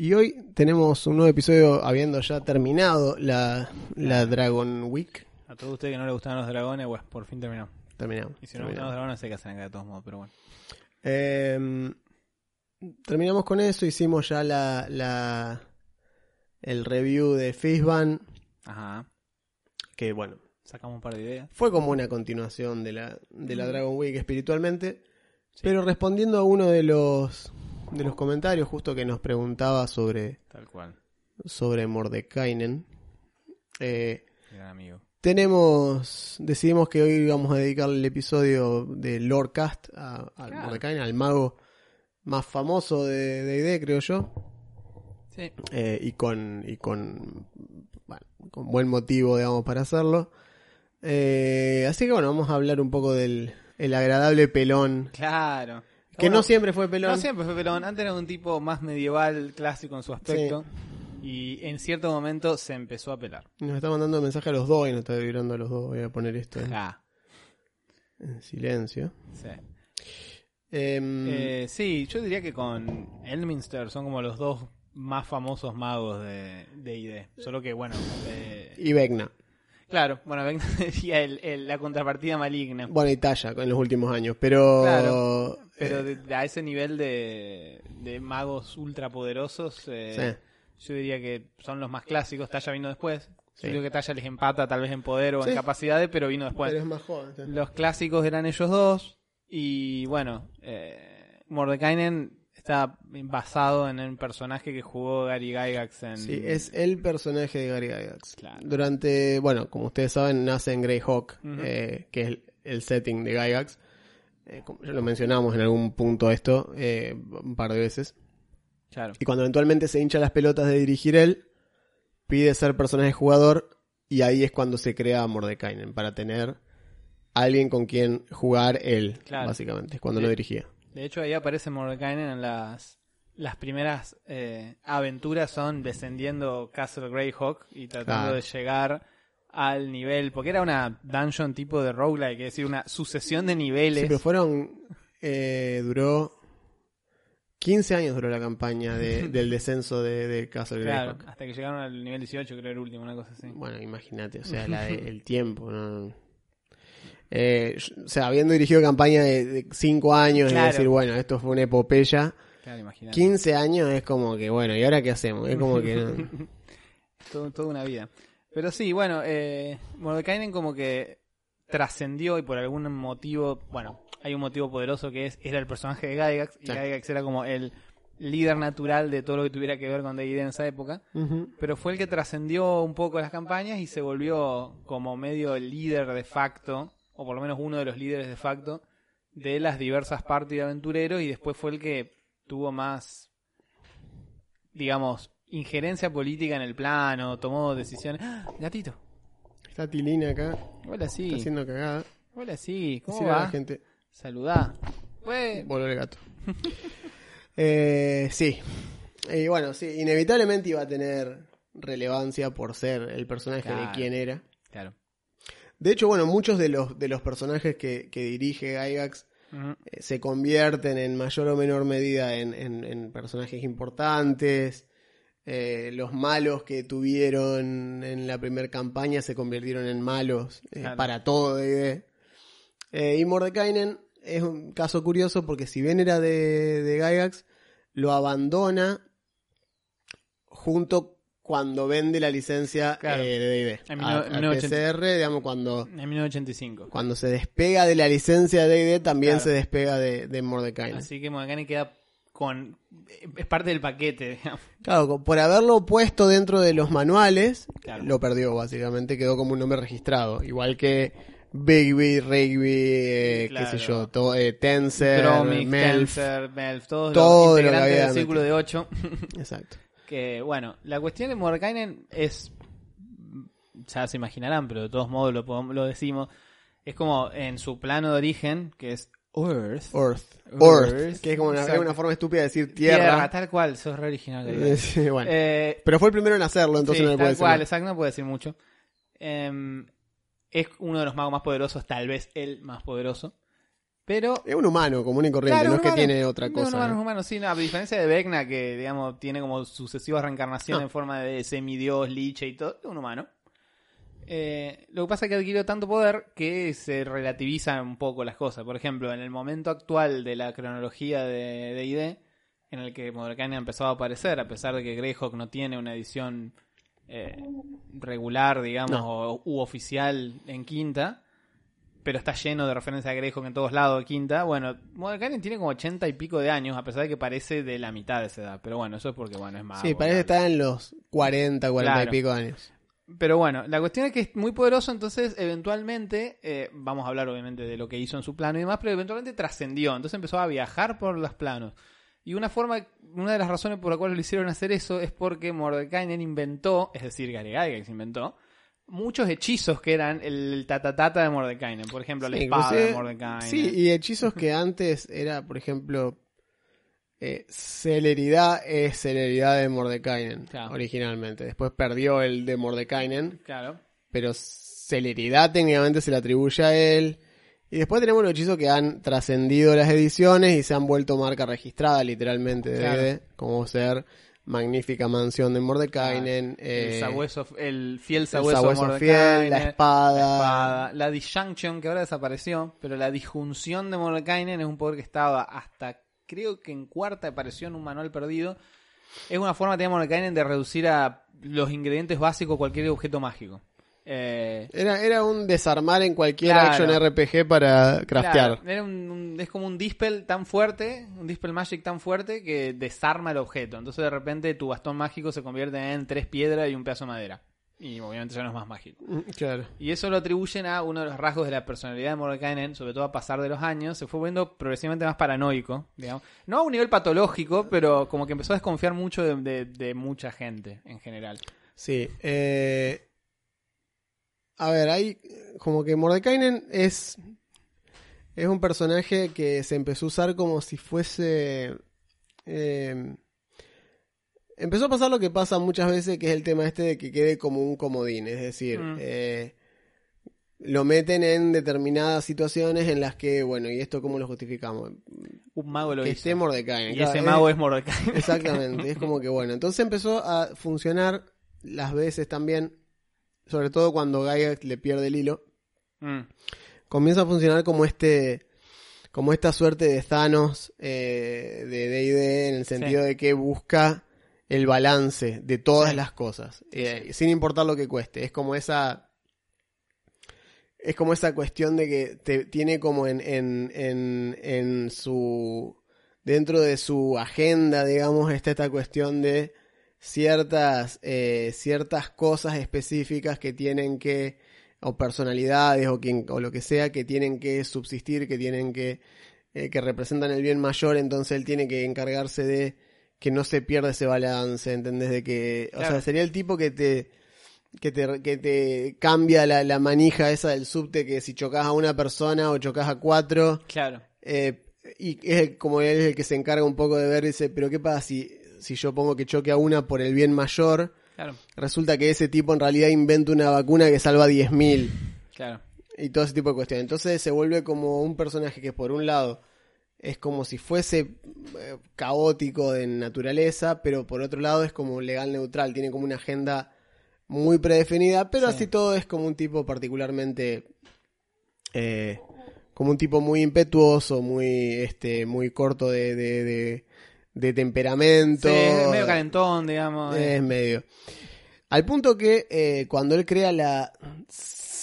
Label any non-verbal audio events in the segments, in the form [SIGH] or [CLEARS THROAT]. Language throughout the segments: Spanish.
Y hoy tenemos un nuevo episodio habiendo ya terminado la, la Dragon Week. A todos ustedes que no les gustaban los dragones, pues por fin terminó. Terminamos. Y si no les gustan los dragones, sé que hacen acá de todos modos, pero bueno. Eh, terminamos con eso, hicimos ya la, la el review de Fishban, Ajá. que bueno, Sacamos un par de ideas. fue como una continuación de la, de la Dragon Week espiritualmente, pero respondiendo a uno de los de los comentarios justo que nos preguntaba sobre, Tal cual. sobre Mordekainen, eh, Gran amigo. Tenemos, decidimos que hoy vamos a dedicar el episodio de Lorecast a, al Claro. Mordekainen, al mago más famoso de D&D, creo yo, Sí. eh, y con y con bueno, con buen motivo, digamos, para hacerlo. Eh, así que bueno, vamos a hablar un poco del el agradable pelón, Claro. Que Bueno, no siempre fue pelón. No siempre fue pelón. Antes era un tipo más medieval, clásico en su aspecto. Y en cierto momento se empezó a pelar. Nos está mandando mensaje a los dos y nos está vibrando a los dos. Voy a poner esto en, Ah, en silencio. sí. Em, Eh, sí, yo diría que con Elminster son como los dos más famosos magos de de ID. Solo que, bueno, eh, y Vecna. claro, bueno, ven decía [LAUGHS] el- el- la contrapartida maligna. Bueno, y Talla en los últimos años, pero... Claro, Pero eh, de- a ese nivel de, de magos ultrapoderosos, eh, yo diría que son los más clásicos. Talla vino después. Sí. Yo creo que Talla les empata tal vez en poder o Sí. en capacidades, pero vino después. pero es más joven. sí. Los clásicos eran ellos dos. Y bueno, eh, Mordekainen está basado en un personaje que jugó Gary Gygax en. Sí, es el personaje de Gary Gygax. Claro. Durante, bueno, como ustedes saben, nace en Greyhawk, eh, que es el, el setting de Gygax. Eh, como ya lo mencionamos en algún punto esto, eh, un par de veces. Claro. Y cuando eventualmente se hincha las pelotas de dirigir él, pide ser personaje jugador y ahí es cuando se crea Mordekainen, para tener alguien con quien jugar él, Claro. básicamente, es cuando lo dirigía. De hecho, ahí aparece Mordekainen en las. Las primeras eh, aventuras son descendiendo Castle Greyhawk y tratando Claro. de llegar al nivel. Porque era una dungeon tipo de roguelike, es decir, una sucesión de niveles. Sí, pero fueron. eh, duró. 15 años duró la campaña de- [LAUGHS] del descenso de, de Castle Claro, Greyhawk. hasta que llegaron al nivel 18, creo el último, una cosa así. Bueno, imagínate, o sea, la [LAUGHS] de- el tiempo, ¿no? Eh, o sea, habiendo dirigido campaña de 5 años Claro. y decir, bueno, esto fue una epopeya. Claro, imagínate. 15 años es como que, bueno, ¿y ahora qué hacemos? Es como que. no- [LAUGHS] Todo- toda una vida. Pero sí, bueno, eh, Mordekainen como que trascendió y por algún motivo, bueno, hay un motivo poderoso que es, era el personaje de Gygax, y Sí. Gygax era como el líder natural de todo lo que tuviera que ver con D&D en esa época, pero fue el que trascendió un poco las campañas y se volvió como medio el líder de facto, o por lo menos uno de los líderes de facto, de las diversas partes de aventureros y después fue el que tuvo más, digamos, injerencia política en el plano, tomó decisiones. ¡Ah! Gatito. Está Tilina acá, Hola, sí. está haciendo cagada. Hola, sí. ¿Cómo Decirle a va? la gente. Saludá. Pues, Voló el gato. [LAUGHS] Eh, sí. Y bueno, sí, inevitablemente iba a tener relevancia por ser el personaje de quién era. claro. De hecho, bueno, muchos de los, de los personajes que, que dirige Gygax eh, se convierten en mayor o menor medida en, en- en personajes importantes. Eh, los malos que tuvieron en la primera campaña se convirtieron en malos eh, Claro. para todo D&D. Eh, y Mordekainen es un caso curioso porque si bien era de, de Gygax, lo abandona junto cuando vende la licencia Claro. eh, de D&D. En A- 1980. al PCR, digamos, cuando, En 1985. cuando se despega de la licencia de D&D, también Claro. se despega de, de Mordekainen. Así que Mordekainen queda con... Es parte del paquete, digamos. Claro, por haberlo puesto dentro de los manuales, Claro. lo perdió básicamente, quedó como un nombre registrado. Igual que Bigby, Rigby, eh, qué sé yo, to- eh, Dromic, Melf. Tenser, Melf, todos todo lo los que integrantes había del círculo de 8. [LAUGHS] Exacto. Que, bueno, la cuestión de Mordenkainen es. Ya se imaginarán, pero de todos modos lo, lo decimos. Es como en su plano de origen, que es Earth. Earth. Earth. Earth. Que es como una, es una forma estúpida de decir tierra. tal cual, sos re original. Eh, [LAUGHS] sí, bueno. Eh, Pero fue el primero en hacerlo, entonces sí, no le puedo tal decir. cual, nada. exacto, no puedo decir mucho. Em, es uno de los magos más poderosos, tal vez el más poderoso. Pero Es un humano común y corriente, Claro, no es que tiene otra No, cosa. un humano, ¿no? un humano, sí, no, a diferencia de Vecna, que digamos tiene como sucesivas reencarnaciones No. en forma de semidios, liche y todo, es un humano. Eh, lo que pasa es que adquirió tanto poder que se relativizan un poco las cosas. Por ejemplo, en el momento actual de la cronología de D&D, en el que Mordecai empezó a aparecer, a pesar de que Greyhawk no tiene una edición eh, regular, digamos, No. o, u oficial en quinta, pero está lleno de referencias a Greyhawk en todos lados de quinta. Bueno, Mordecai tiene como ochenta y pico de años, a pesar de que parece de la mitad de esa edad. Pero bueno, eso es porque, bueno, es más. Sí, parece que está en los 40, 40 Claro. y pico años. Pero bueno, la cuestión es que es muy poderoso, entonces eventualmente, eh, vamos a hablar obviamente de lo que hizo en su plano y demás, pero eventualmente trascendió, entonces empezó a viajar por los planos. Y una forma, una de las razones por la cual lo hicieron hacer eso es porque Mordekainen inventó, es decir, Gary Gygax inventó, muchos hechizos que eran el tatatata de Mordekainen. Por ejemplo, la Sí, espada de Mordekainen. Sí, y hechizos que antes era, por ejemplo, eh, celeridad es celeridad de Mordekainen, Claro. originalmente. Después perdió el de Mordekainen, Claro. pero celeridad técnicamente se le atribuye a él. Y después tenemos los hechizos que han trascendido las ediciones y se han vuelto marca registrada literalmente Claro. Como ser Magnífica Mansión de Mordekainen, el, eh, sabueso- el fiel el sabueso, sabueso Mordekainen, fiel, la espada, la espada, la disjunction que ahora desapareció, pero la disjunción de Mordekainen es un poder que estaba hasta creo que en cuarta apareció en un manual perdido. Es una forma de Mordekainen de reducir a los ingredientes básicos cualquier objeto mágico. Eh, Era, era un desarmar en cualquier Claro. action RPG para craftear. Claro, era un- un- es como un dispel tan fuerte, un dispel magic tan fuerte que desarma el objeto. Entonces de repente tu bastón mágico se convierte en tres piedras y un pedazo de madera. Y obviamente ya no es más mágico. Mm, Claro. Y eso lo atribuyen a uno de los rasgos de la personalidad de Mordekainen, sobre todo a pasar de los años, se fue volviendo progresivamente más paranoico, digamos. No a un nivel patológico, pero como que empezó a desconfiar mucho de, de- de mucha gente en general. Sí. eh, a ver, hay como que Mordekainen es es un personaje que se empezó a usar como si fuese eh, empezó a pasar lo que pasa muchas veces, que es el tema este de que quede como un comodín, es decir, Mm. eh, lo meten en determinadas situaciones en las que, bueno, ¿y esto cómo lo justificamos? Un mago lo que hizo. esté Mordekainen. y claro, ese es- mago es Mordekainen. [LAUGHS] Exactamente, es como que bueno. Entonces empezó a funcionar las veces también, sobre todo cuando Gygax le pierde el hilo, Mm, comienza a funcionar como este como esta suerte de Thanos eh, de D&D en el sentido de que busca el balance de todas Sí. las cosas, eh, sin importar lo que cueste. Es como esa es como esa cuestión de que te, tiene como en, en, en, en su dentro de su agenda, digamos, está esta cuestión de ciertas eh, ciertas cosas específicas que tienen que o personalidades o quien o lo que sea que tienen que subsistir, que tienen que eh, que representan el bien mayor, entonces él tiene que encargarse de que no se pierda ese balance, ¿entendés? De que, o sea, sería el tipo que te que te, que te cambia la, la manija esa del subte que si chocas a una persona o chocas a cuatro, claro. eh, y es como él es el que se encarga un poco de ver, dice, pero ¿qué pasa si, si yo pongo que choque a una por el bien mayor? Claro, Resulta que ese tipo en realidad inventa una vacuna que salva 10.000 claro. y todo ese tipo de cuestiones. Entonces se vuelve como un personaje que por un lado es como si fuese eh, caótico de naturaleza, pero por otro lado es como legal neutral, tiene como una agenda muy predefinida, pero Sí. así todo es como un tipo particularmente eh, como un tipo muy impetuoso, muy este muy corto de, de, de- de temperamento. Sí, es medio calentón, digamos. eh. Es medio. Al punto que eh, cuando él crea la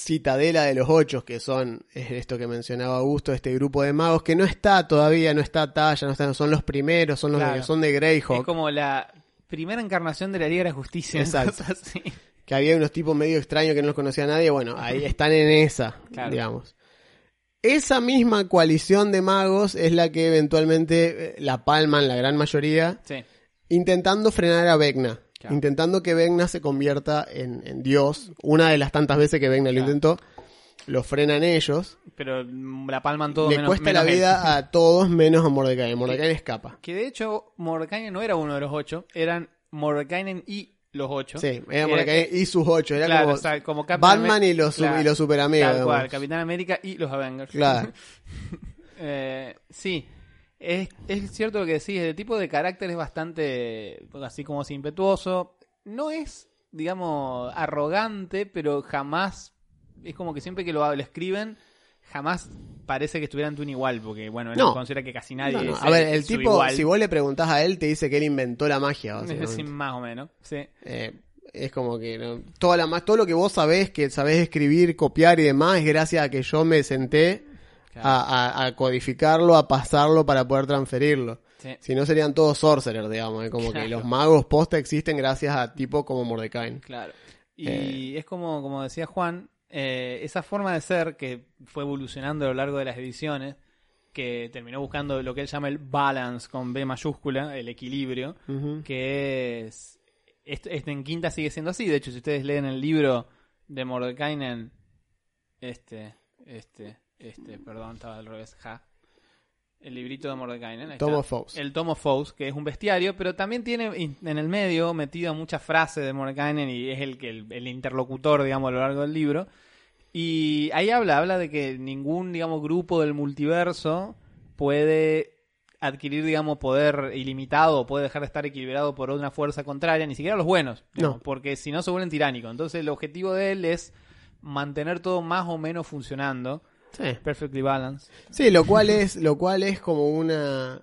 citadela de los ocho, que son es esto que mencionaba Augusto, este grupo de magos, que no está todavía, no está talla, no está, son los primeros, son los Claro. de, son de Es Greyhawk, como la primera encarnación de la Liga de la Justicia. Exacto. [LAUGHS] así. que había unos tipos medio extraños que no los conocía nadie, bueno, ahí están en esa, [LAUGHS] Claro. digamos. Esa misma coalición de magos es la que eventualmente eh, la palman la gran mayoría Sí. intentando frenar a Vecna. Claro. Intentando que Vecna se convierta en, en Dios. Una de las tantas veces que Vecna lo Claro. intentó. Lo frenan ellos. Pero la palman todo Le menos, cuesta menos la él. vida a todos menos a Mordecai. Mordecai escapa. Que de hecho, Mordekainen no era uno de los ocho, eran Mordekainen y los ocho. Sí, era Mordecai y sus ocho. Era claro, como o sea, como Captain Batman y los, su- Claro, y los super amigos. Tal cual, digamos. Capitán América y los Avengers. Claro. [LAUGHS] Eh, sí, es, es cierto lo que decís, el tipo de carácter es bastante, así como es impetuoso. No es, digamos, arrogante, pero jamás, es como que siempre que lo, lo escriben, jamás parece que estuvieran tú un igual, porque bueno, él No. considera que casi nadie No, no. es A ver, el tipo, igual. si vos le preguntás a él, te dice que él inventó la magia. [LAUGHS] Decir, más o menos, sí. Eh, es como que ¿no? toda la, todo lo que vos sabés, que sabés escribir, copiar y demás, es gracias a que yo me senté Claro. a, a- a codificarlo, a pasarlo para poder transferirlo. Sí. Si no serían todos sorcerers, digamos. Es como Claro. que los magos posta existen gracias a tipo como Mordecai. Claro. Y Eh. es como, como decía Juan, eh, esa forma de ser que fue evolucionando a lo largo de las ediciones, que terminó buscando lo que él llama el balance con B mayúscula, el equilibrio, que es... Este, este en quinta sigue siendo así. De hecho, si ustedes leen el libro de Mordekainen, este, este, este, perdón, estaba al revés, ja. El librito de Mordekainen. ahí Tom está. of Foes. El Tom of Foes, que es un bestiario, pero también tiene en el medio metido muchas frases de Mordekainen y es el que el, el interlocutor, digamos, a lo largo del libro. Y ahí habla, habla de que ningún, digamos, grupo del multiverso puede adquirir, digamos, poder ilimitado o puede dejar de estar equilibrado por una fuerza contraria, ni siquiera los buenos, digamos, No. porque si no se vuelven tiránicos. Entonces el objetivo de él es mantener todo más o menos funcionando. Sí. Perfectly balanced. Sí, lo cual es, lo cual es como una,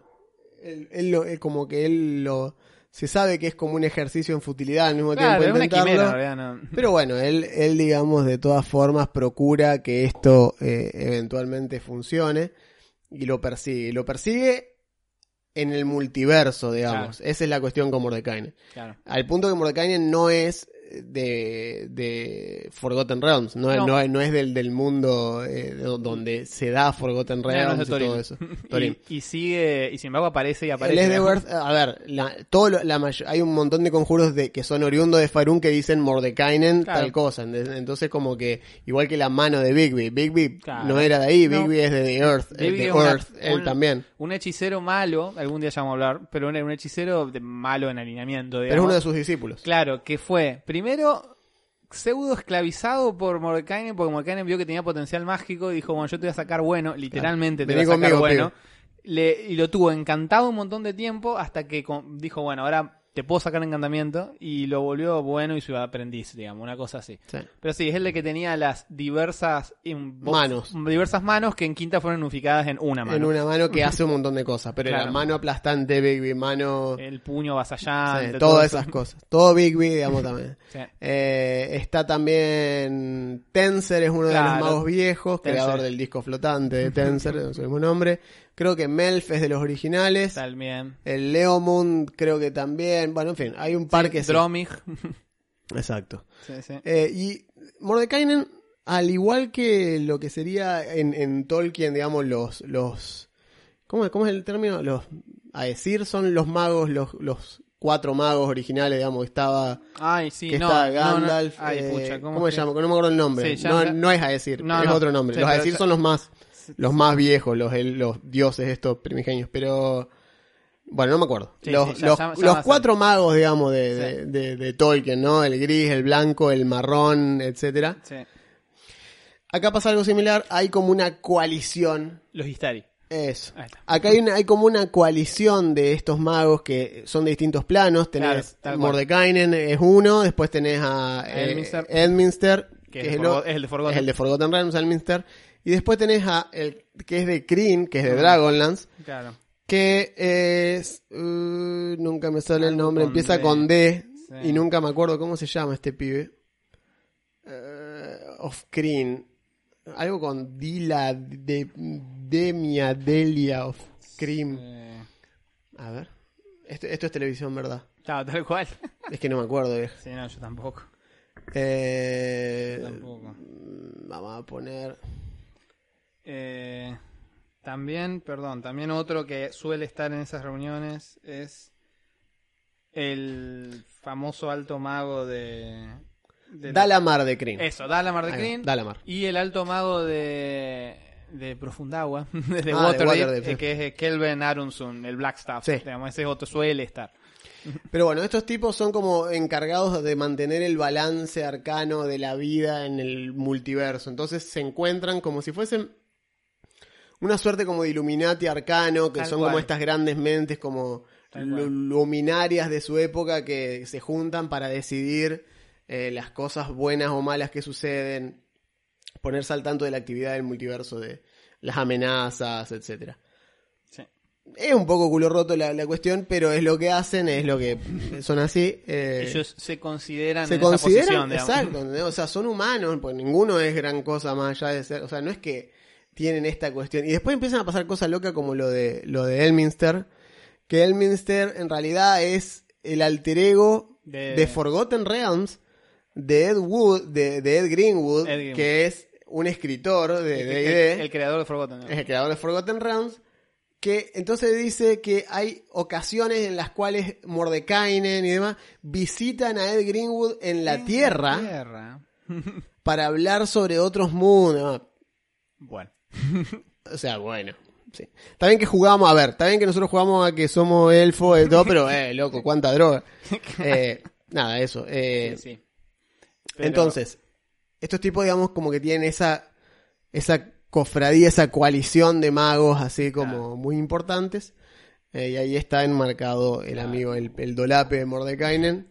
él, él lo- eh, como que él lo, se sabe que es como un ejercicio en futilidad al mismo Claro, es tiempo una quimera, no. Pero bueno, él, él, digamos, de todas formas procura que esto eh, eventualmente funcione y lo persigue. Lo persigue en el multiverso, digamos. Esa es la cuestión con Mordecai. Claro. Al punto que Mordecai no es de, de Forgotten Realms, no, es- No. no no es del, del mundo eh, de- donde se da Forgotten Realms y todo eso. [LAUGHS] Y, y sigue, y sin embargo aparece y aparece. es de Worth- a ver, la, todo lo- la hay un montón de conjuros de que son oriundos de Farun que dicen Mordekainen Claro. tal cosa. Ent- Entonces como que igual que la mano de Bigby, Bigby Claro. no era de ahí. Bigby es de The Earth, eh, Bigby de una- Earth, él un- también. Un hechicero malo, algún día ya vamos a hablar, pero un, un hechicero de malo en alineamiento, Pero es digamos. uno de sus discípulos. Claro, que fue, primero, pseudo esclavizado por Mordekainen, porque Mordekainen vio que tenía potencial mágico y dijo, bueno, yo te voy a sacar bueno, literalmente te voy a sacar conmigo, bueno. Le- y lo tuvo encantado un montón de tiempo hasta que con- dijo, bueno, ahora te puedo sacar encantamiento y lo volvió bueno y su aprendiz, digamos, una cosa así. Sí. Pero sí, es el de que tenía las diversas Manos. diversas manos que en quinta fueron unificadas en una mano. En una mano que hace un montón de cosas, pero Claro. la mano aplastante Bigby, mano... El puño sí, vasallante. todas todo esas cosas. Todo Bigby, digamos también. [LAUGHS] Sí. Eh, está también Tenser, es uno de los magos viejos, Tenser. creador del disco flotante de Tenser, su mismo nombre. Creo que Melf es de los originales. También. El Leomund creo que también. Bueno, en fin, hay un par Sí, que. Dromig. [LAUGHS] Exacto. Sí, sí. Eh, y Mordekainen, al igual que lo que sería en, en Tolkien, digamos, los... los ¿cómo, cómo es el término? Los, a decir, son los magos, los, los cuatro magos originales, digamos, estaba... Ay, sí, que no, no. Gandalf. Ay, eh, pucha, ¿Cómo, ¿cómo se que- llama? No me acuerdo el nombre. Sí, no, es Aesir, No, es otro nombre. Sí, los Aesir ya- son los más, los más viejos, los, los dioses estos primigenios, pero... Bueno, no me acuerdo. Sí, los sí, ya los- cuatro magos, digamos, de, Sí. de, de- de Tolkien, ¿no? El gris, el blanco, el marrón, etcétera. Acá pasa algo similar, hay como una coalición. Los Istari. Eso. Acá hay, una- hay como una coalición de estos magos que son de distintos planos. Tenés Claro. Mordekainen es uno, después tenés a eh, Edminster. Que que es, es, el el, Forgo- o- es el de Forgotten. es el de Forgotten Realms, Edminster. Y después tenés a el que es de Kryn, que es Mm. de Dragonlance, Claro. que es... uh, nunca me sale el nombre, con empieza D. con D Sí. y nunca me acuerdo cómo se llama este pibe. Eh, of Kryn. Algo con Dila, de, Demia, Delia of Kryn. A ver. Esto, esto es televisión, ¿verdad? claro, tal cual. Es que no me acuerdo, vieja. Sí, no, yo tampoco. Eh, Tampoco. vamos a poner... Eh, también, perdón, también otro que suele estar en esas reuniones es El famoso alto mago de... de Dalamar de Kryn. Eso, Dalamar de Kryn. Dalamar. Y el alto mago de, de Profundagua, [LAUGHS] de, Ah, de Waterdeep, eh, sí. que es Kelvin Arunsun, el Blackstaff. Sí. Digamos, ese otro suele estar. [LAUGHS] Pero bueno, estos tipos son como encargados de mantener el balance arcano de la vida en el multiverso. Entonces se encuentran como si fuesen una suerte como de Illuminati arcano, que Tal son cual. como estas grandes mentes como luminarias de su época que se juntan para decidir eh, las cosas buenas o malas que suceden, ponerse al tanto de la actividad del multiverso, de las amenazas, etcétera. Sí. Es un poco culo roto la, la cuestión, pero es lo que hacen, es lo que son así. eh, Ellos se consideran se en esa consideran, posición, exacto, o sea, son humanos, pues ninguno es gran cosa más allá de ser, o sea, no es que tienen esta cuestión. Y después empiezan a pasar cosas locas como lo de lo de Elminster, que Elminster en realidad es el alter ego De- de, Forgotten Realms de Ed Wood, de, de Ed Greenwood, Ed Greenwood. que es un escritor de D&D el- el creador de Forgotten. es el creador de Forgotten Realms, que entonces dice que hay ocasiones en las cuales Mordekainen y demás visitan a Ed Greenwood en la En Tierra Tierra. [LAUGHS] para hablar sobre otros mundos. Bueno. [LAUGHS] O sea, bueno. Sí. Está bien que jugamos, a ver, está bien que nosotros jugamos a que somos elfos y todo, pero, eh, loco, cuánta droga. [LAUGHS] Eh, nada, eso. eh, Sí, sí. Pero- Entonces, estos tipos, digamos, como que tienen esa, esa cofradía, esa coalición de magos así como Claro. muy importantes. Eh, y ahí está enmarcado el Claro. amigo, el, el dolape de Mordekainen.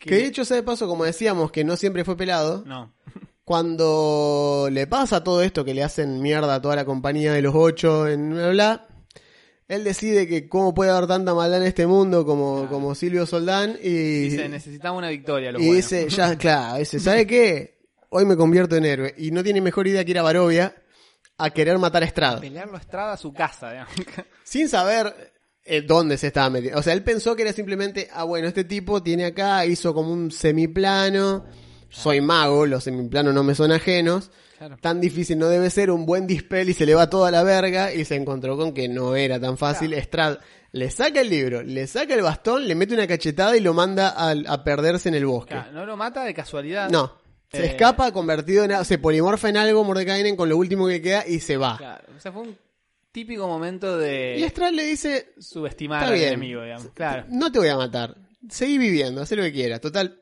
Que- Que de hecho, sea de paso, como decíamos, que no siempre fue pelado. No. Cuando le pasa todo esto, que le hacen mierda a toda la compañía de los ocho en bla bla, él decide que cómo puede haber tanta maldad en este mundo como, Claro. como Silvio Soldán y, Dice, necesitamos una victoria, lo y bueno. dice, ya, claro, dice, ¿sabe qué? Hoy me convierto en héroe. Y no tiene mejor idea que ir a Barovia a querer matar a Estrada. Pelearlo a Estrada a su casa, digamos. [LAUGHS] Sin saber eh, dónde se estaba metiendo. O sea, él pensó que era simplemente, ah, bueno, este tipo tiene acá, hizo como un semiplano. Soy mago, los semiplanos no me son ajenos. Claro. Tan difícil no debe ser, un buen dispel y se le va toda la verga. Y se encontró con que no era tan fácil. Estrada le saca el libro, le saca el bastón, le mete una cachetada y lo manda a, a perderse en el bosque. Claro, no lo mata de casualidad. No. Se Eh, escapa convertido en... Se polimorfa en algo Mordekainen con lo último que queda y se va. Claro. O sea, fue un típico momento de Y Estrad le dice... subestimar al enemigo, digamos. Claro. No te voy a matar. Seguí viviendo, haz lo que quieras. Total.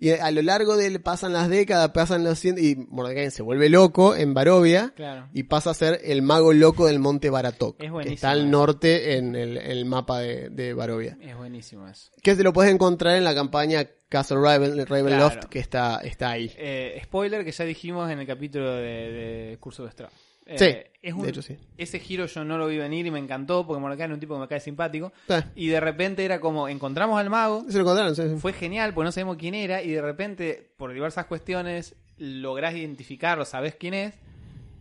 Y a lo largo del... Pasan las décadas, pasan los cientos... Y Mordekainen se vuelve loco en Barovia. Claro. Y pasa a ser el mago loco del monte Baratok. Es que está al norte en el, el mapa de, de Barovia. Es buenísimo eso. Que te lo puedes encontrar en la campaña Castle Raven, Ravenloft, Claro. que está, está ahí. Eh, spoiler que ya dijimos en el capítulo de, de Curso de Eh, Sí, es un- de hecho sí. Ese giro yo no lo vi venir y me encantó porque Mordecai es un tipo que me cae simpático. Y de repente era como, encontramos al mago, Se lo encontraron, sí, sí. fue genial porque no sabemos quién era y de repente, por diversas cuestiones, lográs identificarlo, sabés quién es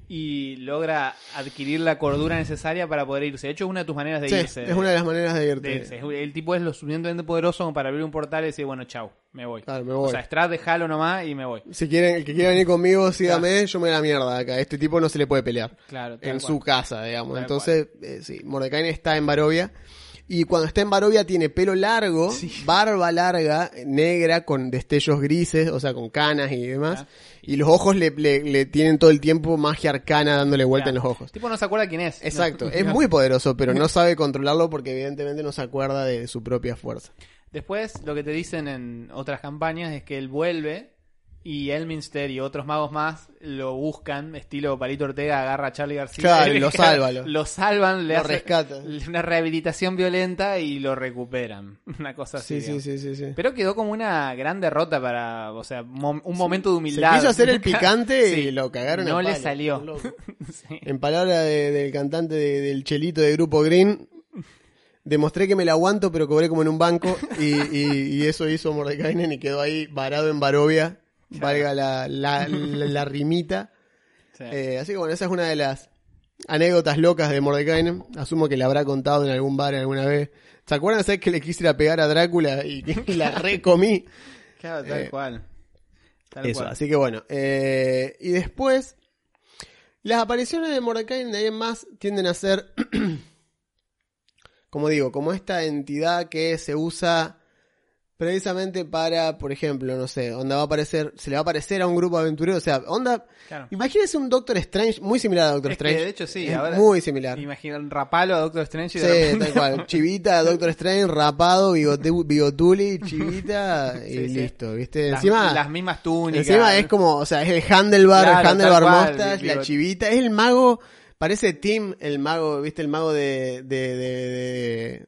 y logra adquirir la cordura necesaria para poder irse. De hecho, es una de tus maneras de Sí, irse. es una de las maneras de irte. de irse. El tipo es lo suficientemente poderoso como para abrir un portal y decir, bueno, chau, me voy. Claro, me voy. O sea, Strad, dejalo nomás y me voy. Si quieren, el que quiera venir conmigo, sígame, yo me la mierda acá. Este tipo no se le puede pelear. Claro, En cual. su casa, digamos. Tal Entonces, eh, sí, Mordecai está en Barovia. Y cuando está en Barovia tiene pelo largo, Sí. barba larga, negra, con destellos grises, o sea, con canas y demás. Ah. Y los ojos le, le- le tienen todo el tiempo magia arcana dándole vuelta Claro. en los ojos. El tipo no se acuerda quién es. Exacto, No- es [LAUGHS] muy poderoso, pero no [LAUGHS] sabe controlarlo porque evidentemente no se acuerda de su propia fuerza. Después, lo que te dicen en otras campañas es que él vuelve y Elminster y otros magos más lo buscan, estilo Palito Ortega agarra a Charlie García. Claro, y lo salva, lo- salvan, le lo hacen rescata. una rehabilitación violenta y lo recuperan. [LAUGHS] Una cosa así. Sí, sí, sí, sí, sí. Pero quedó como una gran derrota para, o sea, mom- un momento de Se humildad. quiso hacer el [LAUGHS] picante Sí. y lo cagaron a No le palo, salió. [LAUGHS] Sí. En palabras de- del cantante de- del chelito de Grupo Green, demostré que me la aguanto, pero cobré como en un banco. Y, y- y eso hizo Mordekainen y quedó ahí varado en Barovia. Valga la, la, la- la [LAUGHS] rimita. Sí. Eh, así que bueno, esa es una de las anécdotas locas de Mordekainen. Asumo que la habrá contado en algún bar alguna vez. ¿Se acuerdan de que le quise pegar a Drácula y, y [LAUGHS] la recomí? Claro, tal eh, cual. Tal Eso, cual. así que bueno. eh, y después, las apariciones de Mordecai de ahí en más tienden a ser, [CLEARS THROAT] como digo, como esta entidad que se usa precisamente para, por ejemplo, no sé, onda va a aparecer, se le va a aparecer a un grupo de aventureros, o sea, onda, Claro. imagínese un Doctor Strange muy similar a Doctor Es que, Strange. de hecho, sí, ahora- muy similar. Imagina un rapalo a Doctor Strange y Sí, de repente... tal cual. [LAUGHS] Chivita, Doctor Strange, rapado, bigote- bigotuli, chivita [LAUGHS] y Sí, sí. listo, ¿viste? Las, Encima, las mismas túnicas. encima es como, o sea, es el handlebar, Claro, el cual, mustache, la chivita, es el mago, parece Tim, el mago, ¿viste? El mago de, de, de, de-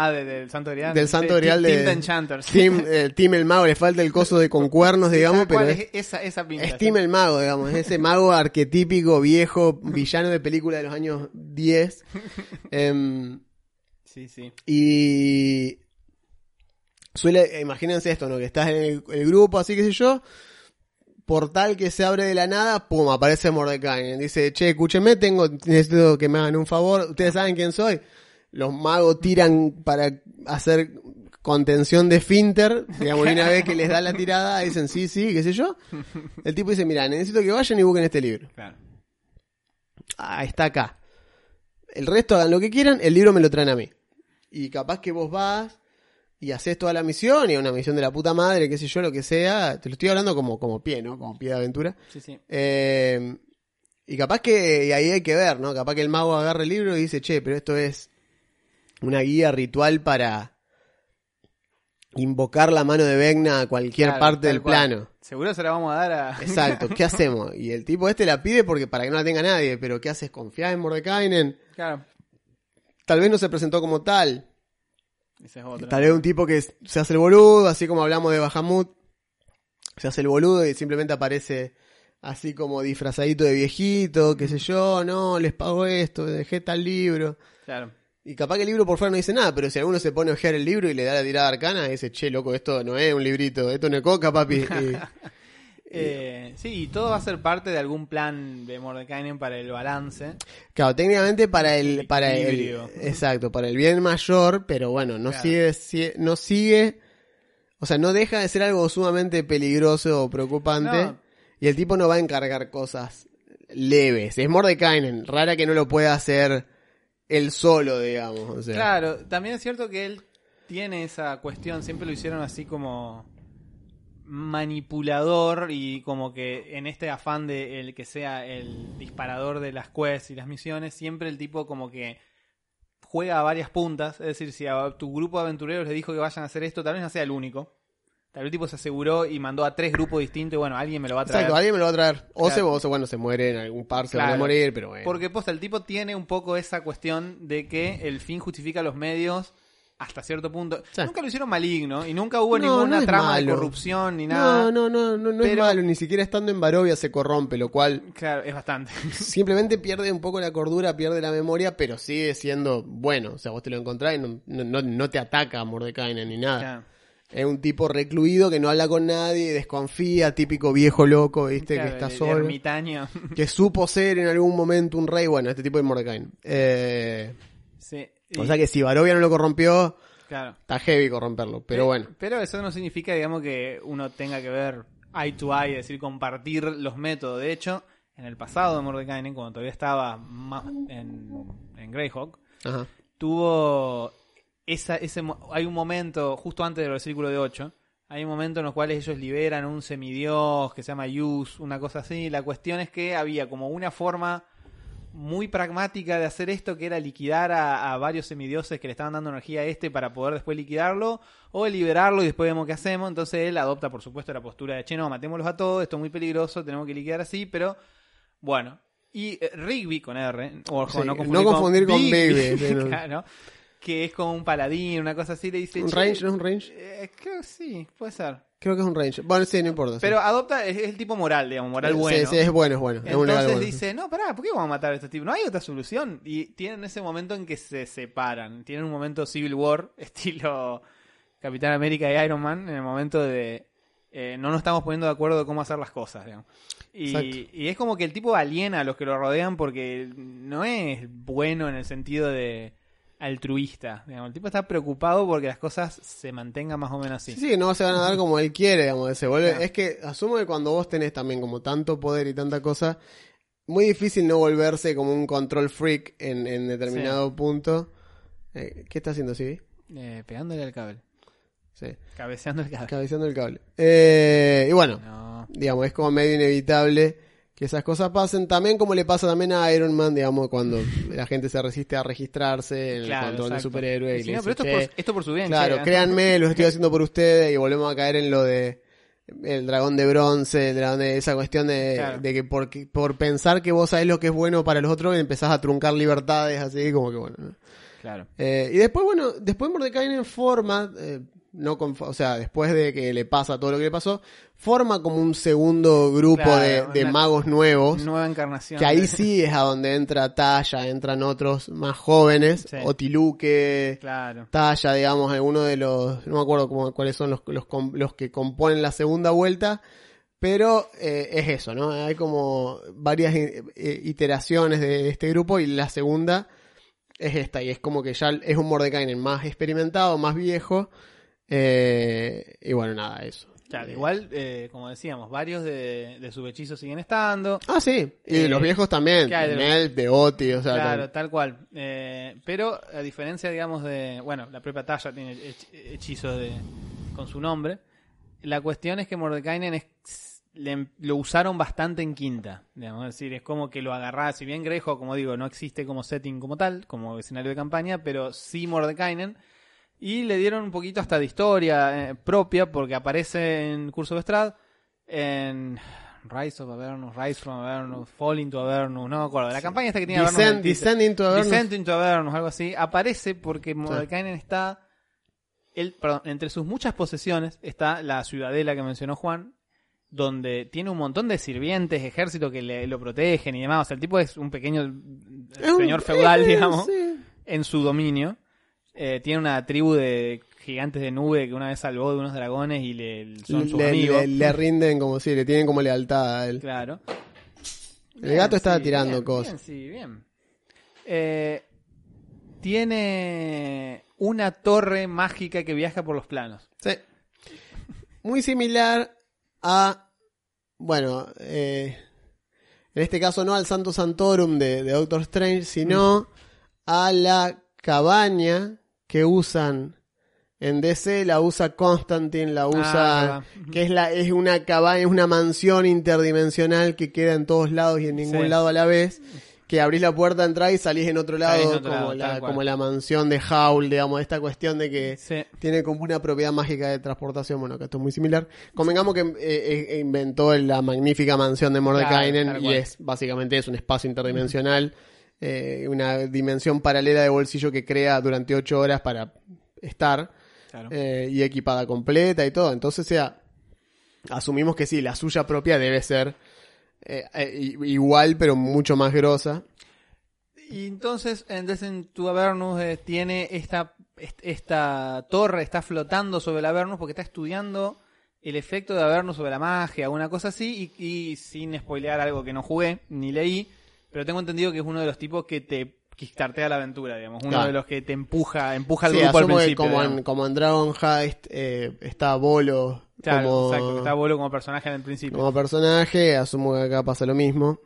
Ah, de- del Santo Grial. del Santo De- Grial Team de- Enchanters. Tim, eh, el mago, le falta el coso de con [LAUGHS] cuernos, digamos, pero es, es esa, esa pinta. es Tim el mago, digamos, es ese mago arquetípico, viejo, villano de película de los años 10. [LAUGHS] Em, Sí, sí. y suele, imagínense esto, ¿no? Que estás en el, el grupo, así que sé yo, portal que se abre de la nada, pum, aparece Mordecai. Dice, che, escúcheme, tengo, necesito que me hagan un favor, ustedes saben quién soy. Los magos tiran para hacer contención de Finter, digamos, y una vez que les da la tirada, dicen sí, sí, qué sé yo. El tipo dice, mira, necesito que vayan y busquen este libro. Claro. Ah, está acá. El resto hagan lo que quieran, el libro me lo traen a mí. Y capaz que vos vas y haces toda la misión, y una misión de la puta madre, qué sé yo, lo que sea. Te lo estoy hablando como, como pie, ¿no? Como pie de aventura. Sí, sí. Eh, y capaz que y ahí hay que ver, ¿no? Capaz que el mago agarre el libro y dice, che, pero esto es una guía ritual para invocar la mano de Vecna a cualquier Claro, parte del cual. plano. Seguro se la vamos a dar a... Exacto, ¿qué [LAUGHS] hacemos? Y el tipo este la pide porque para que no la tenga nadie, pero ¿qué haces? ¿Confías en Mordekainen? claro. Tal vez no se presentó como tal. Esa es otra. Tal vez un tipo que se hace el boludo, así como hablamos de Bahamut. Se hace el boludo y simplemente aparece así como disfrazadito de viejito, qué sé yo, no, les pago esto, dejé tal libro. Claro. Y capaz que el libro por fuera no dice nada, pero si alguno se pone a ojear el libro y le da la tirada arcana, dice, che, loco, esto no es un librito, esto no es coca, papi. [LAUGHS] Eh, sí, y todo va a ser parte de algún plan de Mordekainen para el balance. Claro, técnicamente para el, para el, exacto, para el bien mayor, pero bueno, no Claro. sigue, sie- no sigue, o sea, no deja de ser algo sumamente peligroso o preocupante, No. y el tipo no va a encargar cosas leves, es Mordekainen, rara que no lo pueda hacer él solo, digamos, o sea. Claro, también es cierto que él tiene esa cuestión, siempre lo hicieron así como manipulador y como que en este afán de el que sea el disparador de las quests y las misiones, siempre el tipo como que juega a varias puntas, es decir, si a tu grupo de aventureros le dijo que vayan a hacer esto, tal vez no sea el único. El tipo se aseguró y mandó a tres grupos distintos y bueno, alguien me lo va a traer. Exacto, alguien me lo va a traer. O Claro. se, o se- bueno, se muere en algún par, se va a morir, pero bueno. Porque posta, el tipo tiene un poco esa cuestión de que el fin justifica los medios hasta cierto punto. Sí. Nunca lo hicieron maligno y nunca hubo No, ninguna no trama de corrupción ni nada. No, no, no, no, no es malo, ni siquiera estando en Barovia se corrompe, lo cual Claro, es bastante. [LAUGHS] simplemente pierde un poco la cordura, pierde la memoria, pero sigue siendo bueno. O sea, vos te lo encontrás y no, no, te ataca Mordekainen ni nada. Claro. Es un tipo recluido que no habla con nadie, desconfía, típico viejo loco, viste, Claro, que está solo. ermitaño. [LAUGHS] Que supo ser en algún momento un rey, bueno, este tipo de Mordekainen. Eh, sí. o sea que si Barovia no lo corrompió, claro. está heavy corromperlo, pero Eh, bueno. Pero eso no significa, digamos, que uno tenga que ver eye to eye, es decir, compartir los métodos. De hecho, en el pasado de Mordekainen, cuando todavía estaba ma- en, en Greyhawk, Ajá. tuvo esa, ese hay un momento justo antes del versículo de 8 hay un momento en los cuales ellos liberan un semidios que se llama Yus, una cosa así. La cuestión es que había como una forma muy pragmática de hacer esto, que era liquidar a, a varios semidioses que le estaban dando energía a este para poder después liquidarlo, o liberarlo y después vemos qué hacemos. Entonces él adopta, por supuesto, la postura de, che, no, matémoslos a todos, esto es muy peligroso, tenemos que liquidar así, pero bueno. Y eh, Rigby con R, o Sí, no no confundir, confundir con Bigby, [LAUGHS] pero- claro, que es como un paladín, una cosa así, le dice... ¿Un "Che, range? ¿No es un range? eh, creo que sí, puede ser. Creo que es un range. Bueno, sí, no importa. sí. Pero adopta, es, es el tipo moral, digamos, moral Sí, bueno. Sí, es bueno, es bueno. es un legal Entonces bueno. dice, no, pará, ¿por qué vamos a matar a este tipo? No hay otra solución. Y tienen ese momento en que se separan. Tienen un momento Civil War, [LAUGHS] estilo Capitán América y Iron Man, en el momento de eh, no nos estamos poniendo de acuerdo de cómo hacer las cosas. digamos. Exacto. Y, y es como que el tipo aliena a los que lo rodean porque no es bueno en el sentido de altruista. digamos. El tipo está preocupado porque las cosas se mantengan más o menos así. Sí, sí, no se van a dar como él quiere, digamos, se vuelve, Claro. es que asumo que cuando vos tenés también como tanto poder y tanta cosa, muy difícil no volverse como un control freak en, en determinado punto. Eh, ¿Qué está haciendo, sí? Eh, pegándole al cable. Sí, Cabeceando el cable. cabeceando el cable. Eh, y bueno, No. digamos, es como medio inevitable que esas cosas pasen. También como le pasa también a Iron Man, digamos, cuando [LAUGHS] la gente se resiste a registrarse en el Claro, control de superhéroe. y Sí, no, pero esto, es "Che, por, esto por su bien. Claro, che, créanme, lo estoy haciendo por ustedes y volvemos a caer en lo de el dragón de bronce, el dragón de esa cuestión de, Claro. de que por, por pensar que vos sabés lo que es bueno para los otros empezás a truncar libertades así como que bueno. ¿no? Claro. Eh, y después, bueno, después Mordecai forma, eh, no con- o sea, después de que le pasa todo lo que le pasó, forma como un segundo grupo Claro, de, de magos nuevos. Nueva encarnación. Que ahí [LAUGHS] sí es a donde entra Talla, entran otros más jóvenes, Sí. Otiluque, Claro. Talla, digamos, alguno de los, no me acuerdo cómo- cuáles son los, los, los que componen la segunda vuelta, pero eh, es eso, ¿no? Hay como varias eh, eh, iteraciones de este grupo y la segunda es esta, y es como que ya es un Mordekainen más experimentado, más viejo, eh, y bueno, nada, eso. Claro, Eh, igual, eh, como decíamos, varios de, de subhechizos siguen estando. Ah, sí, y Eh, los viejos también, claro, Mel, de Oti, o sea, Claro, tal- tal cual. Eh, pero a diferencia, digamos, de. Bueno, la propia Talla tiene hech- hechizos de, con su nombre. La cuestión es que Mordekainen es, le- lo usaron bastante en quinta. Digamos, es decir, es como que lo agarrás. Si bien Grejo, como digo, no existe como setting como tal, como escenario de campaña, pero sí Mordekainen. Y le dieron un poquito hasta de historia eh, propia, porque aparece en Curso de Strad, en Rise of Avernus, Rise from Avernus, Fall into Avernus, no me acuerdo. La campaña esta que tiene Avernus Descend, into Avernus. Descent into Avernus, algo así, aparece porque Mordekainen está, él, perdón, entre sus muchas posesiones está la ciudadela que mencionó Juan, donde tiene un montón de sirvientes, ejército que le, lo protegen y demás. O sea, el tipo es un pequeño señor feudal, [LAUGHS] digamos, sí. en su dominio. Eh, tiene una tribu de gigantes de nube que una vez salvó de unos dragones y le, son sus le, amigos. le- le rinden como si le tienen como lealtad a él. Claro. El gato estaba sí, tirando bien, cosas. bien, sí, bien. Eh, tiene una torre mágica que viaja por los planos. Sí. Muy similar a, bueno, eh, en este caso no al Santo Santorum de, de Doctor Strange, sino Mm. a la cabaña que usan en DC, la usa Constantine, la usa, Ah, que es la es una cabaña, es una mansión interdimensional que queda en todos lados y en ningún Sí. lado a la vez. Que abrís la puerta, entrás y salís en otro en lado, otro como, lado, la, como la mansión de Howl, digamos, esta cuestión de que Sí. tiene como una propiedad mágica de transportación. Bueno, que esto es muy similar. Convengamos que eh, eh, inventó la magnífica mansión de Mordekainen Claro, y es básicamente es un espacio interdimensional, eh, una dimensión paralela de bolsillo que crea durante ocho horas para estar Claro. eh, y equipada completa y todo. Entonces, o sea, asumimos que sí, la suya propia debe ser eh, eh, igual, pero mucho más grosa. Y entonces, en Descent to Avernus tiene esta, est- esta torre, está flotando sobre el Avernus porque está estudiando el efecto de Avernus sobre la magia, una cosa así, y, y sin spoilear algo que no jugué ni leí, pero tengo entendido que es uno de los tipos que te kickstartea la aventura, digamos, uno Claro. de los que te empuja, empuja al Sí, grupo al asumo que principio. como en, como en Dragon Heist eh, está Bolo Claro, como, exacto, está Bolo como personaje en el principio. como personaje, asumo que acá pasa lo mismo.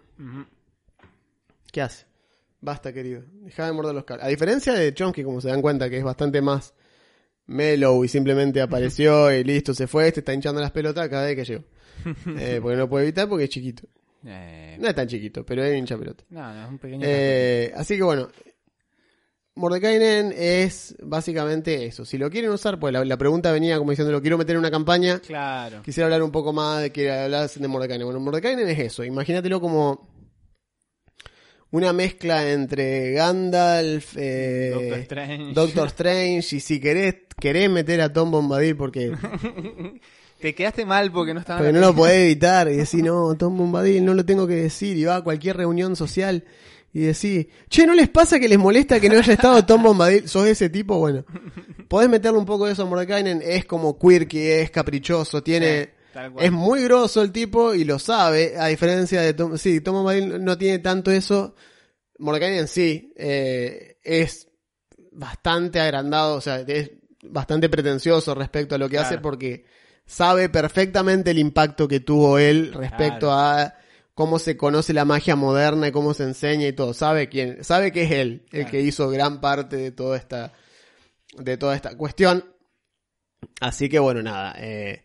¿Qué hace? Basta, querido. Deja de morder los cables. A diferencia de Chomsky, como se dan cuenta, que es bastante más mellow y simplemente apareció [LAUGHS] y listo, se fue, este está hinchando las pelotas cada vez que llegó. [LAUGHS] Eh, porque no lo puede evitar porque es chiquito. Eh, No es tan chiquito, pero es hincha pelota. no, no, es un pequeño... Eh, así que bueno, Mordekainen es básicamente eso. Si lo quieren usar, pues la, la pregunta venía como diciendo, lo quiero meter en una campaña. Claro. Quisiera hablar un poco más de que hablas de Mordekainen. Bueno, Mordekainen es eso. Imagínatelo como una mezcla entre Gandalf, eh, Doctor Strange. Doctor Strange, y si querés, querés meter a Tom Bombadil porque, [LAUGHS] Te quedaste mal porque no estaba porque no lo podés evitar y decir, no, Tom Bombadil, no lo tengo que decir, y va a cualquier reunión social y decir, che, ¿no les pasa que les molesta que no haya estado Tom Bombadil? ¿Sos ese tipo? Bueno, podés meterle un poco de eso a Mordekainen, es como quirky, es caprichoso, tiene... Sí. Es muy grosso el tipo y lo sabe, a diferencia de Tom, sí, Tom Bombadil no tiene tanto eso. Mordekainen sí, eh, es bastante agrandado, o sea, es bastante pretencioso respecto a lo que Claro. hace porque sabe perfectamente el impacto que tuvo él respecto Claro. a cómo se conoce la magia moderna y cómo se enseña y todo. Sabe quién, sabe que es él el Claro. que hizo gran parte de toda esta, de toda esta cuestión. Así que bueno, nada, eh,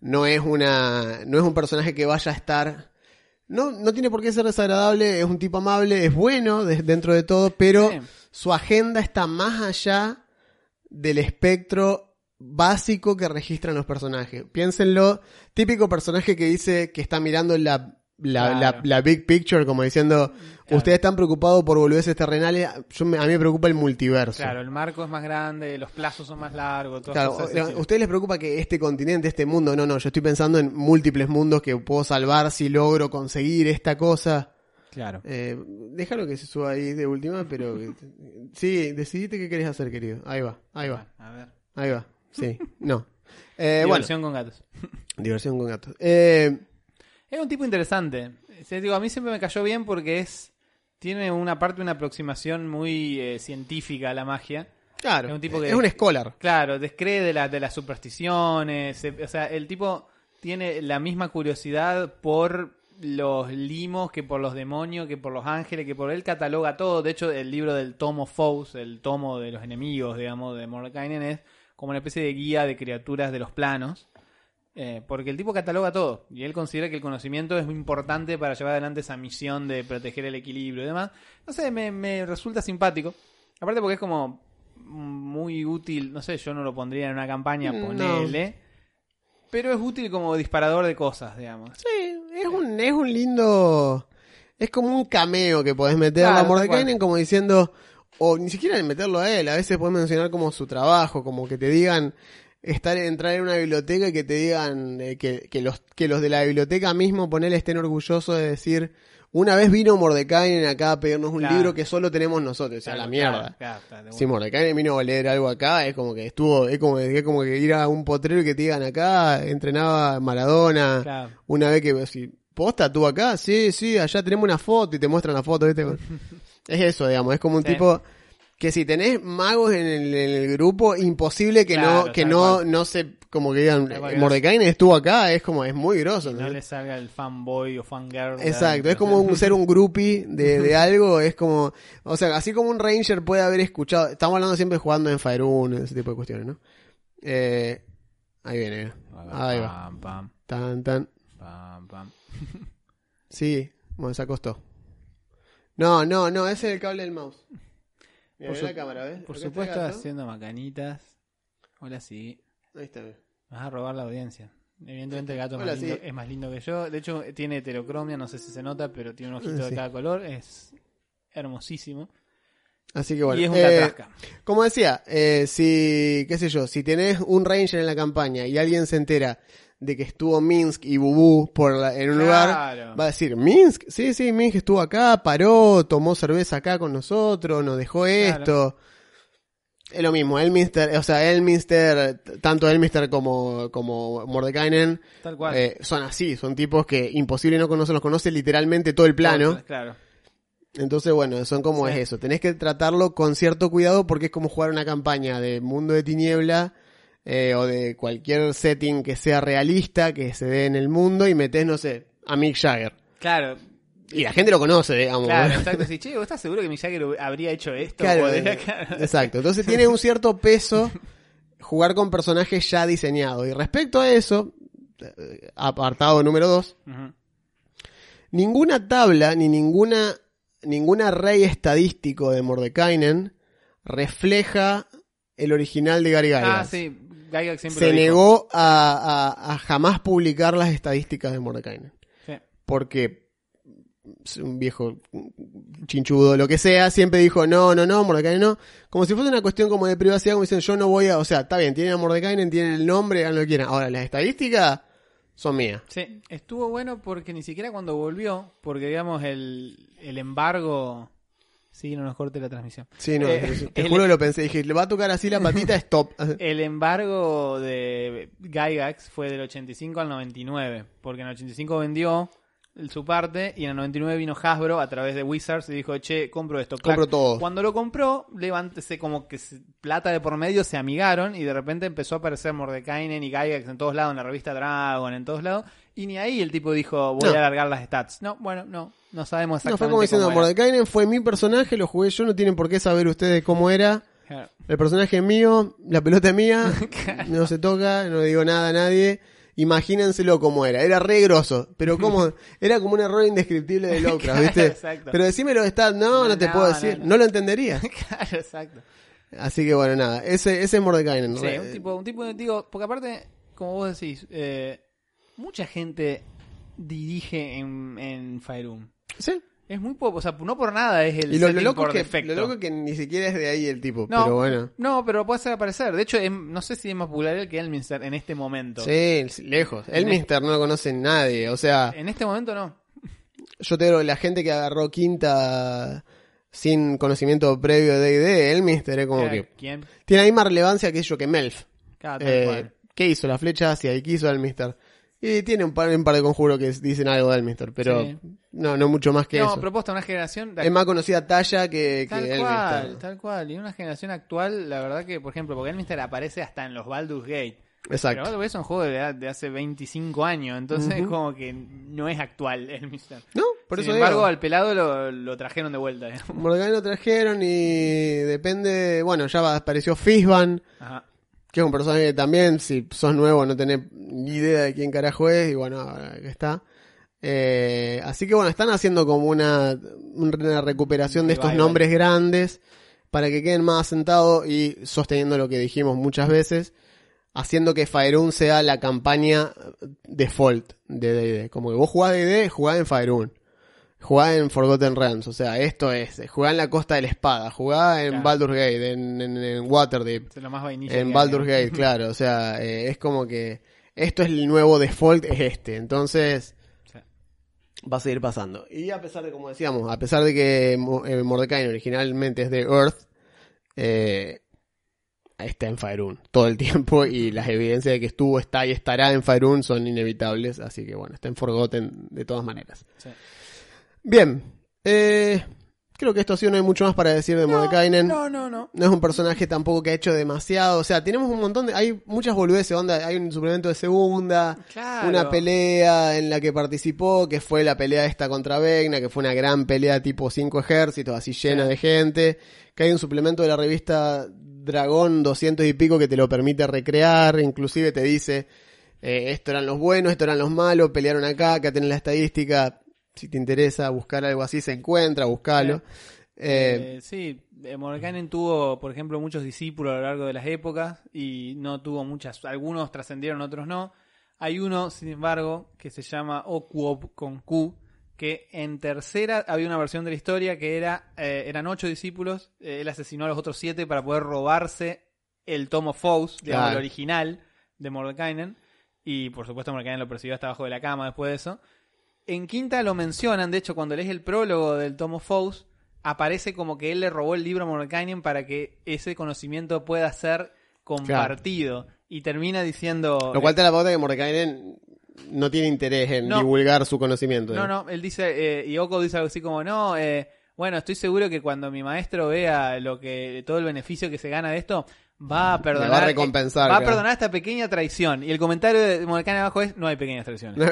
no es una, no es un personaje que vaya a estar, no, no tiene por qué ser desagradable, es un tipo amable, es bueno de- dentro de todo, pero Sí. su agenda está más allá del espectro básico que registran los personajes. Piénsenlo, típico personaje que dice que está mirando la, la, Claro. la- la big picture, como diciendo, Claro. ustedes están preocupados por boludeces terrenales, yo me- a mí me preocupa el multiverso. Claro, el marco es más grande, los plazos son más largos. Claro, a ustedes les preocupa que este continente, este mundo, no, no, yo estoy pensando en múltiples mundos que puedo salvar si logro conseguir esta cosa. Claro. Eh, déjalo que se suba ahí de última, pero [LAUGHS] sí, decidite qué querés hacer, querido. Ahí va, ahí va, A ver. ahí va. Sí, no. Eh, bueno, Diversión con gatos. diversión con gatos. Eh, Es un tipo interesante. Digo, a mí siempre me cayó bien porque es tiene una parte, una aproximación muy eh, científica a la magia. claro, Es un tipo que- es un scholar. Claro, descree de, la- de las supersticiones. o sea, el tipo tiene la misma curiosidad por los limos que por los demonios, que por los ángeles, que por él cataloga todo. De hecho, el libro del tomo Foes, el tomo de los enemigos, digamos, de Mordekainen, es como una especie de guía de criaturas de los planos. Eh, porque el tipo cataloga todo y él considera que el conocimiento es muy importante para llevar adelante esa misión de proteger el equilibrio y demás. No sé, me, me resulta simpático. Aparte porque es como muy útil, no sé, yo no lo pondría en una campaña, No. ponele. Pero es útil como disparador de cosas, digamos. Sí, es un, es un lindo. Es como un cameo que podés meter Claro, a Mordekainen cual. como diciendo. O ni siquiera meterlo a él, a veces podés mencionar como su trabajo, como que te digan. Estar, entrar en una biblioteca y que te digan eh, que, que, los, que los de la biblioteca mismo, ponele, estén orgullosos de decir. Una vez vino Mordekainen acá a pedirnos un Claro. libro que solo tenemos nosotros, o sea, Claro, la mierda. claro, Si una. Mordekainen vino a leer algo acá, es como que estuvo, es como, es como que ir a un potrero y que te digan acá, entrenaba Maradona, una vez que si posta tú acá, sí, sí, allá tenemos una foto y te muestran la foto, ¿viste? [LAUGHS] es eso, digamos, es como un Sí. tipo que si tenés magos en el, en el grupo, imposible que Claro, no, que no, cual. no se, como que digan, Mordekainen estuvo acá, es como, es muy groso. No ¿entendés? le salga el fanboy o fangirl. Exacto, es como un, ser un groupie de, de [LAUGHS] algo, es como, o sea, así como un ranger puede haber escuchado, estamos hablando siempre jugando en Fire 1, ese tipo de cuestiones, ¿no? Eh, ahí viene, ahí va, tan, tan, pam, pam. sí, bueno, se acostó. No, no, no, ese es el cable del mouse. Por la cámara, ¿ves? Por supuesto, haciendo macanitas. Hola, sí. Ahí está, ve. Vas a robar la audiencia. Evidentemente el gato es Hola, más, lindo, es más lindo que yo. De hecho, tiene heterocromia, no sé si se nota, pero tiene un ojito Sí. de cada color. Es hermosísimo. Así que bueno, y es un eh. Como decía, eh, si, qué sé yo, si tenés un ranger en la campaña y alguien se entera de que estuvo Minsk y Bubú por la- en un lugar, Claro. va a decir, Minsk, sí, sí, Minsk estuvo acá, paró, tomó cerveza acá con nosotros, nos dejó esto. Es lo mismo, Elminster, o sea, Elminster, tanto Elminster como, como Mordekainen, Tal cual. eh, son así, son tipos que imposible no conocerlos, conoce literalmente todo el plano. Claro. Entonces, bueno, son como Sí. es eso. Tenés que tratarlo con cierto cuidado porque es como jugar una campaña de mundo de tiniebla eh, o de cualquier setting que sea realista, que se dé en el mundo y metés, no sé, a Mick Jagger. Claro, Y la gente lo conoce, digamos. claro, exacto. Sí, che, ¿vos estás seguro que Mick Jagger habría hecho esto? Claro, eh, claro. [LAUGHS] exacto. Entonces tiene un cierto peso [LAUGHS] jugar con personajes ya diseñados. Y respecto a eso, eh, apartado número dos, ninguna tabla ni ninguna ningún array estadístico de Mordekainen refleja el original de Gary Gygax. Ah, sí. Gygax siempre Se negó a, a- a jamás publicar las estadísticas de Mordekainen. Sí. Porque un viejo chinchudo, lo que sea, siempre dijo, no, no, no, Mordekainen no. Como si fuese una cuestión como de privacidad, como dicen, yo no voy a... O sea, está bien, tienen a Mordekainen, tienen el nombre, hagan lo que quieran. Ahora, las estadísticas son mías. Sí, estuvo bueno porque ni siquiera cuando volvió, porque digamos el, el embargo... Sí, no nos corte la transmisión. Sí, no, Eh, te el- juro que lo pensé. Dije, le va a tocar así la patita, stop. [LAUGHS] El embargo de Gygax fue del 85 al 99, porque en el 85 vendió su parte y en el 99 vino Hasbro a través de Wizards y dijo, che, compro esto. Clac. Compro todo. Cuando lo compró, levántese como que plata de por medio, se amigaron y de repente empezó a aparecer Mordekainen y Gygax en todos lados, en la revista Dragon, en todos lados. Y ni ahí el tipo dijo, voy No. a alargar las stats. No, bueno, no, no sabemos No, exactamente fue como diciendo, cómo. Mordekainen fue mi personaje, lo jugué yo, no tienen por qué saber ustedes cómo era. Claro. El personaje es mío, la pelota es mía, [LAUGHS] no se toca, no le digo nada a nadie. Imagínenselo como era, era re grosso, pero como, [LAUGHS] era como un error indescriptible de Lovecraft, ¿viste? exacto. Pero decímelo de Stat, no, no te No, puedo no, decir, no. no, lo entendería. [LAUGHS] claro, exacto. Así que bueno, nada, ese, ese es Mordekainen. Sí, un tipo, un tipo, digo, porque aparte, como vos decís, eh, mucha gente dirige en, en. Sí. Es muy poco, o sea, no por nada es el Y lo, lo loco por es que, defecto. lo loco es que ni siquiera es de ahí el tipo, no, pero bueno. no, pero puede ser aparecer. De hecho, es- no sé si es más popular él que Elminster en este momento. Sí, lejos. El Mister no lo conoce nadie. O sea, En este momento no. yo te digo, la gente que agarró quinta sin conocimiento previo de D&D, el Mister es como Claro, que ¿Quién? tiene la misma relevancia que yo que Melf. Tal Eh. ¿Qué hizo? La flecha hacia y qué hizo el Mister. Y tiene un par, un par de conjuros que dicen algo del Mister, pero Sí. no, no mucho más que No, eso. propuesta de una generación. de- Es más conocida talla que, que Tal el cual, Mister. tal cual. Y una generación actual, la verdad que, por ejemplo, porque Elminster aparece hasta en los Baldur's Gate. Pero Exacto. Baldur's Gate es un juego de, de hace 25 años, entonces Ujú. como que no es actual Elminster. No, por Sin eso embargo, digo. al pelado lo, lo trajeron de vuelta. Morgan lo trajeron y depende, bueno, ya apareció Fishban, Ajá. Que es un personaje que también, si sos nuevo, no tenés ni idea de quién carajo es, y bueno, ahora que está. Eh, así que bueno, están haciendo como una, una recuperación de estos nombres grandes para que queden más asentados y sosteniendo lo que dijimos muchas veces, haciendo que Faerun sea la campaña default de D&D. Como que vos jugás D&D, jugás en Faerun. Jugá en Forgotten Realms, o sea, esto es, jugá en la Costa de la Espada, jugá en Claro. Baldur's Gate, en, en, en Waterdeep, Es lo más vainilla. en Baldur's. Gate, [LAUGHS] claro, o sea, eh, es como que esto es el nuevo default, es este, entonces Sí. va a seguir pasando. Y a pesar de, como decíamos, a pesar de que eh, Mordecai originalmente es de Earth, eh, está en Faerun todo el [LAUGHS] tiempo y las evidencias de que estuvo, está y estará en Faerun son inevitables, así que bueno, está en Forgotten de todas maneras. Sí. Bien, eh, creo que esto ha sido, no hay mucho más para decir de Mordekainen. No, no, no. No es un personaje tampoco que ha hecho demasiado. O sea, tenemos un montón de. Hay muchas boludeces, onda. Hay un suplemento de segunda. Claro. Una pelea en la que participó, que fue la pelea esta contra Vegna, que fue una gran pelea tipo cinco ejércitos, así llena Sí. de gente. Que hay un suplemento de la revista Dragón 200 y pico que te lo permite recrear. Inclusive te dice, eh, esto eran los buenos, esto eran los malos, pelearon acá, acá tenés la estadística. Si te interesa buscar algo así, se encuentra, buscalo. Eh, Eh, sí, eh, Mordenkainen tuvo, por ejemplo, muchos discípulos a lo largo de las épocas y no tuvo muchas. Algunos trascendieron, otros no. Hay uno, sin embargo, que se llama Okuob con Q, que en tercera había una versión de la historia que era eh, eran ocho discípulos. él asesinó a los otros siete para poder robarse el tomo Faust, digamos, Claro. el original de Mordekainen. Y por supuesto, Mordekainen lo persiguió hasta abajo de la cama después de eso. En quinta lo mencionan, de hecho, cuando lees el prólogo del tomo Faust, aparece como que él le robó el libro a Mordekainen para que ese conocimiento pueda ser compartido. Y termina diciendo... Lo cual te da la pauta que Mordekainen no tiene interés en No. divulgar su conocimiento. No, no, él dice, eh, y Oko dice algo así como, no, eh, bueno, estoy seguro que cuando mi maestro vea lo que todo el beneficio que se gana de esto, va a perdonar. va a recompensar, eh, va a claro. perdonar esta pequeña traición. Y el comentario de Mordekainen abajo es, no hay pequeñas [LAUGHS] traiciones.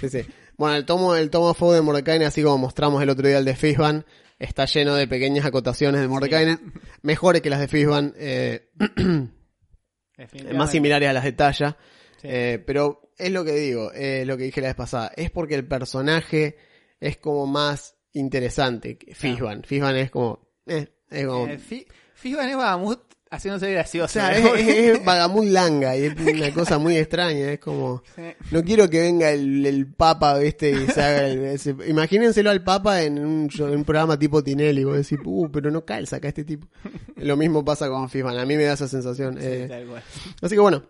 sí, sí. Bueno, el tomo, el tomo Fou de Mordekainen, así como mostramos el otro día el de Fishban, está lleno de pequeñas acotaciones de Mordekainen, mejores que las de Fishban, eh, [CLEARS THROAT] más similares a las de Talla. Sí. Eh, pero es lo que digo, eh, lo que dije la vez pasada, es porque el personaje es como más interesante que Fishban. Fishban es como, eh, es como, Eh, Fi- Fishban es Bahamut haciéndose o gracioso. sea, ¿no? es, es, [LAUGHS] es vagamut langa y es una cosa muy extraña, es como, Sí. no quiero que venga el, el Papa, viste, y se haga el, ese- imagínenselo al Papa en un, show- en un programa tipo Tinelli, vos decís, uh, pero no calza acá este tipo. Lo mismo pasa con Fishban, a mí me da esa sensación. Sí, eh, tal cual. así que bueno,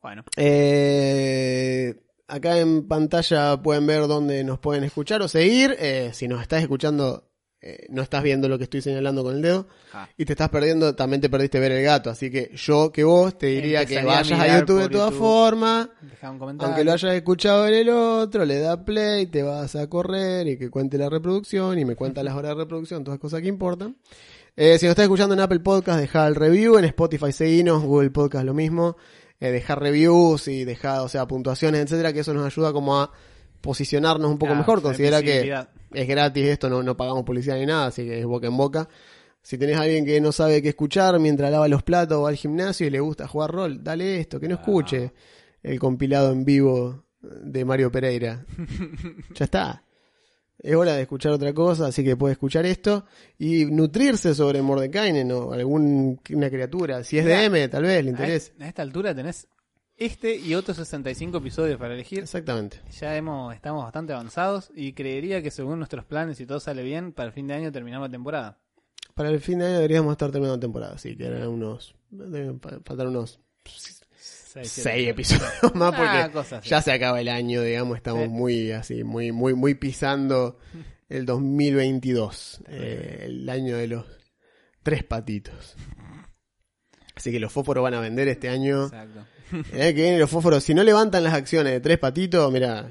Bueno, eh, acá en pantalla pueden ver dónde nos pueden escuchar o seguir. Eh, si nos estás escuchando, eh, no estás viendo lo que estoy señalando con el dedo. Ah. Y te estás perdiendo, también te perdiste ver el gato. Así que yo que vos te diría que Empezaría vayas a YouTube de todas formas. deja un comentario. Aunque lo hayas escuchado en el otro, le da play, te vas a correr y que cuente la reproducción y me cuenta las horas de reproducción, todas cosas que importan. Eh, si nos estás escuchando en Apple Podcast, deja el review, en Spotify seguinos, Google Podcast lo mismo, eh, dejar reviews y dejar, o sea, puntuaciones, etcétera, que eso nos ayuda como a posicionarnos un poco Claro, mejor. Considera que es gratis esto, no, no pagamos publicidad ni nada, así que es boca en boca. Si tenés a alguien que no sabe qué escuchar mientras lava los platos o va al gimnasio y le gusta jugar rol, dale esto, que no escuche el compilado en vivo de Mario Pereira. [LAUGHS] ya está. Es hora de escuchar otra cosa, así que puede escuchar esto y nutrirse sobre Mordekainen o alguna criatura. Si es DM, tal vez le interese. a esta altura tenés este y otros 65 episodios para elegir. Exactamente. Ya hemos, estamos bastante avanzados y creería que según nuestros planes y todo sale bien, para el fin de año terminamos la temporada. Para el fin de año deberíamos estar terminando la temporada, así que eran unos. Deben fa- faltar unos Seis, episodios [LAUGHS] más porque Ah, ya se acaba el año, digamos, estamos Sí. muy así, muy, muy, muy pisando el 2022, eh, el año de los tres patitos. Así que los fósforos van a vender este año. Exacto. El que viene los fósforos, si no levantan las acciones de tres patitos, mira,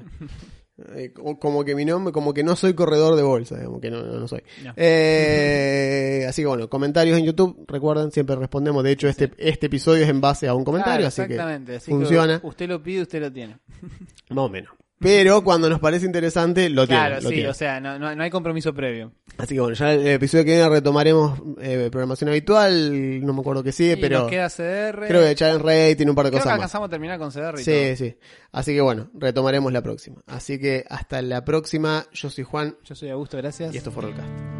eh, como que mi nombre, como que no soy corredor de bolsa, digamos que no, no, no soy. No. Eh, así que bueno, comentarios en YouTube, recuerden, siempre respondemos. De hecho, este, este episodio es en base a un comentario, Claro, así que así funciona. que usted lo pide, usted lo tiene. más o menos. Pero cuando nos parece interesante, lo tiene. claro, lo sí, tiene. o sea, no, no, no hay compromiso previo. Así que bueno, ya el episodio que viene retomaremos eh, programación habitual, no me acuerdo qué sigue, Y pero nos queda CDR. creo que echar en rey tiene un par de Creo que cosas más. alcanzamos a terminar con CDR y Sí, todo. sí. Así que bueno, retomaremos la próxima. Así que hasta la próxima. Yo soy Juan Yo soy Augusto, gracias. y esto fue Rollcast.